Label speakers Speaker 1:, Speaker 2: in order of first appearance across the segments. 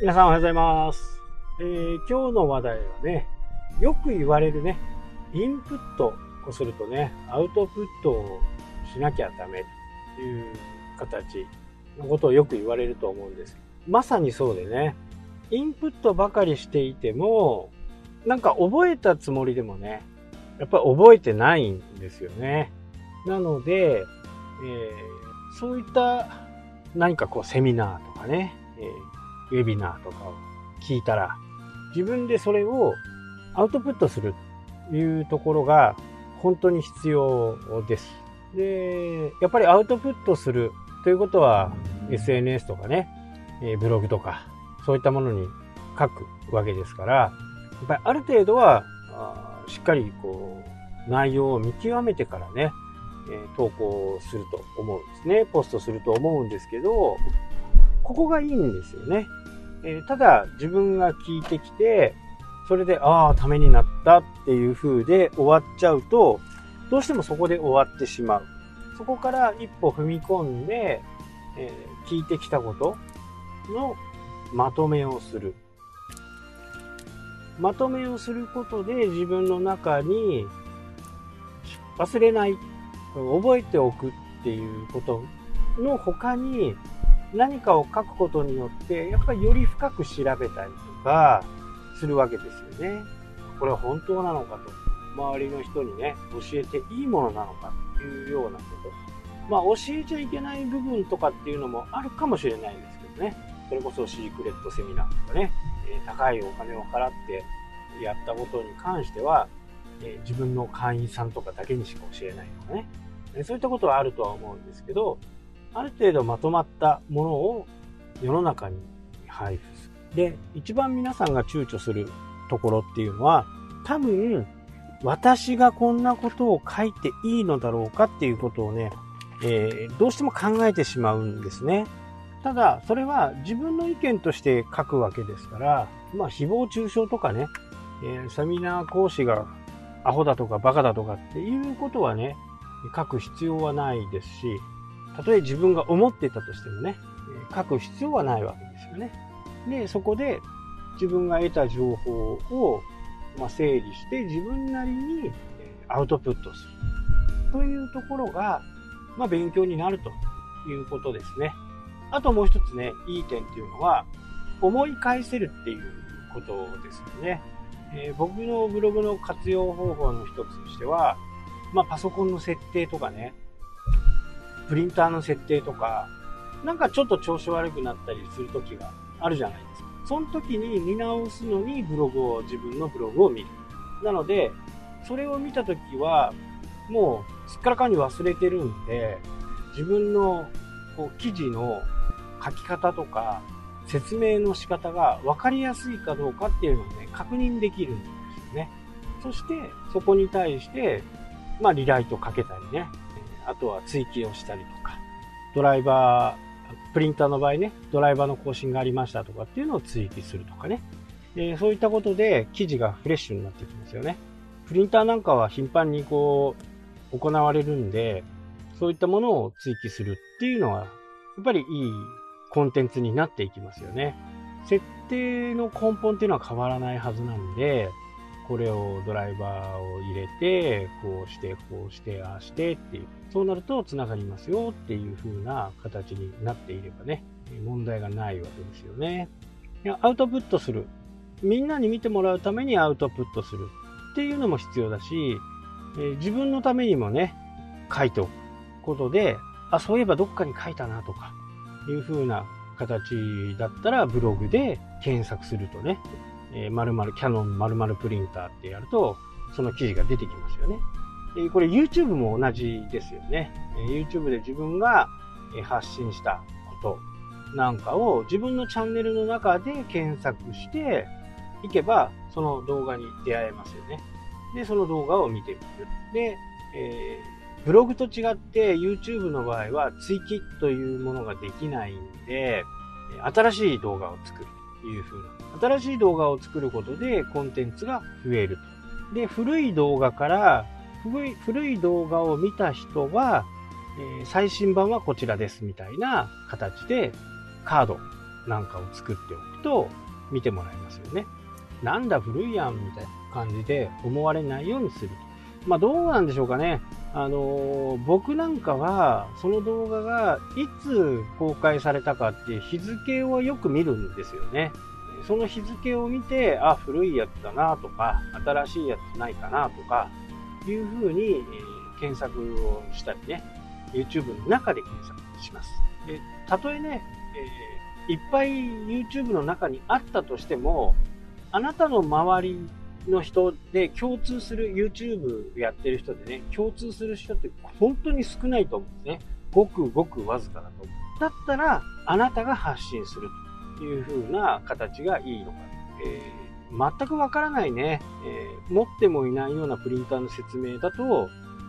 Speaker 1: 皆さんおはようございます。えー今日の話題はね、よく言われるね、インプットをするとね、アウトプットをしなきゃダメという形のことをよく言われると思うんです。まさにそうでね、インプットばかりしていても、なんか覚えたつもりでもね、やっぱり覚えてないんですよね。なので、えーそういった何かこうセミナーとかね、えーウェビナーとかを聞いたら、自分でそれをアウトプットするというところが本当に必要です。で、やっぱりアウトプットするということは SNS とかね、ブログとかそういったものに書くわけですから、やっぱりある程度はしっかりこう内容を見極めてからね、投稿すると思うんですね。ポストすると思うんですけど、ここがいいんですよね。えーただ自分が聞いてきて、それで、ああ、ためになったっていう風で終わっちゃうと、どうしてもそこで終わってしまう。そこから一歩踏み込んで、えー聞いてきたことのまとめをする。まとめをすることで自分の中に忘れない、覚えておくっていうことの他に何かを書くことによって、やっぱりより深く調べたりとかするわけですよね。これは本当なのかと。周りの人にね、教えていいものなのかっていうようなこと。まあ教えちゃいけない部分とかっていうのもあるかもしれないんですけどね。それこそシークレットセミナーとかね、え高いお金を払ってやったことに関しては、え自分の会員さんとかだけにしか教えないとかね。そういったことはあるとは思うんですけど、ある程度まとまったものを世の中に配布する。で、一番皆さんが躊躇するところっていうのは、多分、私がこんなことを書いていいのだろうかっていうことをね、えーどうしても考えてしまうんですね。ただ、それは自分の意見として書くわけですから、まあ、誹謗中傷とかね、えーセミナー講師がアホだとかバカだとかっていうことはね、書く必要はないですし、たとえ自分が思っていたとしてもね、書く必要はないわけですよね。で、そこで自分が得た情報を、ま、整理して自分なりにアウトプットする。というところが、まあ、勉強になるということですね。あともう一つね、いい点っていうのは、思い返せるっていうことですよね。えー僕のブログの活用方法の一つとしては、まあ、パソコンの設定とかね、プリンターの設定とか、なんかちょっと調子悪くなったりする時があるじゃないですか。その時に見直すのにブログを、自分のブログを見る。なので、それを見た時は、もうすっからかんに忘れてるんで、自分のこう記事の書き方とか、説明の仕方が分かりやすいかどうかっていうのをね、確認できるんですよね。そして、そこに対して、まあ、リライトかけたりね、あとは追記をしたりとか、ドライバー、プリンターの場合ね、ドライバーの更新がありましたとかっていうのを追記するとかね、えそういったことで記事がフレッシュになってきますよね。プリンターなんかは頻繁にこう、行われるんで、そういったものを追記するっていうのは、やっぱりいいコンテンツになっていきますよね。設定の根本っていうのは変わらないはずなんで、これをドライバーを入れて、こうして、こうして、ああしてっていう。そうなると繋がりますよっていう風な形になっていればね、問題がないわけですよね。いやアウトプットする。みんなに見てもらうためにアウトプットするっていうのも必要だし、えー自分のためにもね、書いておくことで、あ、そういえばどっかに書いたなとか、いう風な形だったらブログで検索するとね、えー、〇〇キャノン〇〇プリンターってやると、その記事が出てきますよね。えこれ YouTube も同じですよね。え YouTube で自分がえ発信したことなんかを自分のチャンネルの中で検索していけば、その動画に出会えますよね。で、その動画を見てみる。で、えーブログと違って YouTube の場合は追記というものができないんで、新しい動画を作るという風な。新しい動画を作ることでコンテンツが増えると。で、古い動画から、古い古い動画を見た人は、えー最新版はこちらですみたいな形でカードなんかを作っておくと見てもらえますよね。なんだ古いやんみたいな感じで思われないようにする。まあどうなんでしょうかね。あのー、僕なんかはその動画がいつ公開されたかって日付をよく見るんですよね。その日付を見て、あ、古いやつだなとか、新しいやつないかなとか、いうふうに、え、検索をしたりね、YouTube の中で検索します。で、たとえね、えー、いっぱい YouTube の中にあったとしても、あなたの周りの人で共通する YouTube やってる人でね、共通する人って本当に少ないと思うんですね。ごくごくわずかだと思う。だったら、あなたが発信するという風な形がいいのか。えー、全くわからないね、えー、持ってもいないようなプリンターの説明だと、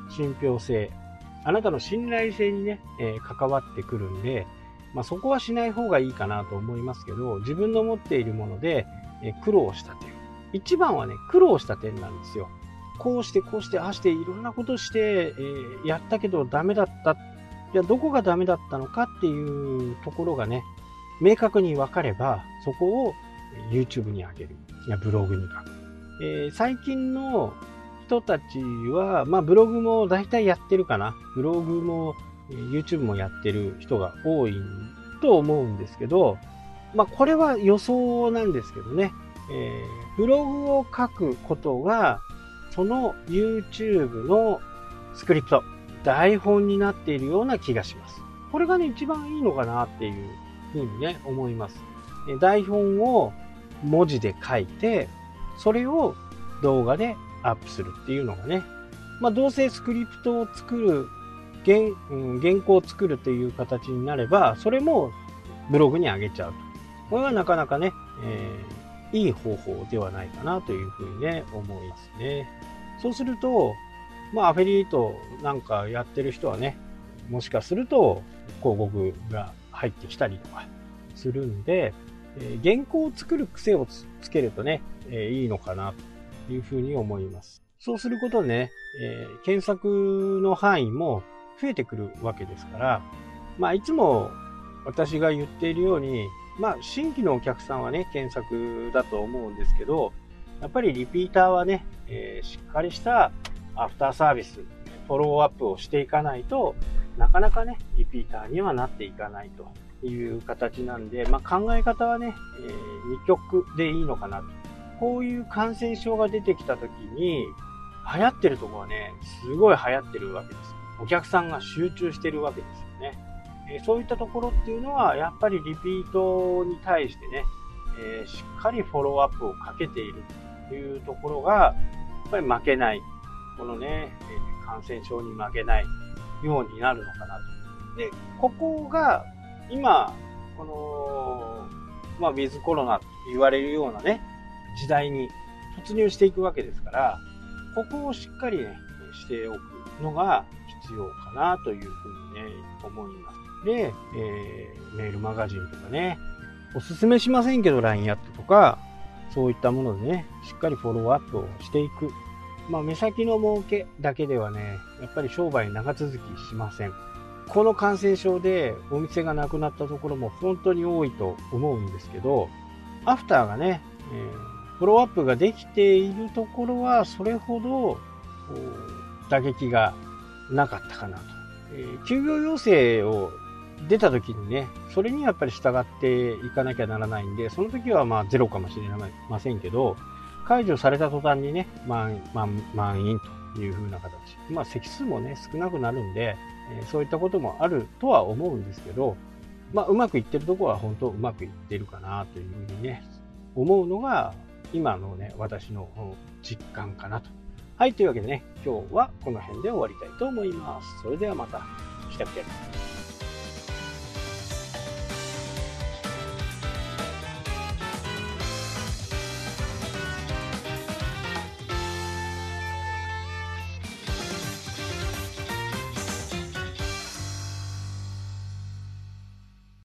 Speaker 1: 信憑性、あなたの信頼性にね、えー、関わってくるんで、まあ、そこはしない方がいいかなと思いますけど、自分の持っているもので、え苦労した点。一番はね、苦労した点なんですよ。こうして、こうして、ああして、いろんなことして、えー、やったけどダメだった。じゃ、どこがダメだったのかっていうところがね、明確に分かれば、そこを YouTube に上げる。いや、ブログに書く。えー、最近の人たちは、まあ、ブログも大体やってるかな。ブログも、YouTube もやってる人が多いと思うんですけど、まあ、これは予想なんですけどね。えー、ブログを書くことが、その YouTube のスクリプト、台本になっているような気がします。これがね、一番いいのかなっていうふうにね、思います。台本を文字で書いて、それを動画でアップするっていうのがね、まあ、どうせスクリプトを作る、原,、うん、原稿を作るという形になれば、それもブログに上げちゃうと。これはなかなかね、えーいい方法ではないかなというふうにね、思いますね。そうすると、まあ、アフェリエイトなんかやってる人はね、もしかすると広告が入ってきたりとかするんで、えー、原稿を作る癖をつけるとね、えー、いいのかなというふうに思います。そうすることでね、えー、検索の範囲も増えてくるわけですから、まあ、いつも私が言っているように、まあ、新規のお客さんはね、検索だと思うんですけど、やっぱりリピーターはね、えー、しっかりしたアフターサービス、フォローアップをしていかないとなかなかね、リピーターにはなっていかないという形なんで、まあ、考え方はね、えー、二極でいいのかなと。こういう感染症が出てきた時に、流行ってるとこはね、すごい流行ってるわけです。お客さんが集中してるわけですよね。えそういったところっていうのは、やっぱりリピートに対してね、えー、しっかりフォローアップをかけているというところが、やっぱり負けない。このね、え感染症に負けないようになるのかなと。で、ここが、今、この、まあ、ウィズコロナと言われるようなね、時代に突入していくわけですから、ここをしっかりね、しておくのが必要かなというふうにね、思います。で、えー、メールマガジンとかね、おすすめしませんけど LINE アットとか、そういったものでね、しっかりフォローアップをしていく。まあ、目先の儲けだけではね、やっぱり商売長続きしません。この感染症でお店がなくなったところも本当に多いと思うんですけど、アフターがね、えー、フォローアップができているところはそれほど打撃がなかったかなと。えー、休業要請を出た時にね、それにやっぱり従っていかなきゃならないんで、その時はまあゼロかもしれませんけど、解除された途端にね、満満満員という風な形。まあ席数もね、少なくなるんで、え、そういったこともあるとは思うんですけど、まあうまくいってるとこは本当うまくいってるかなというふうにね、思うのが今のね、私の実感かなと。はい、というわけでね、今日はこの辺で終わりたいと思います。それではまた。来た来た。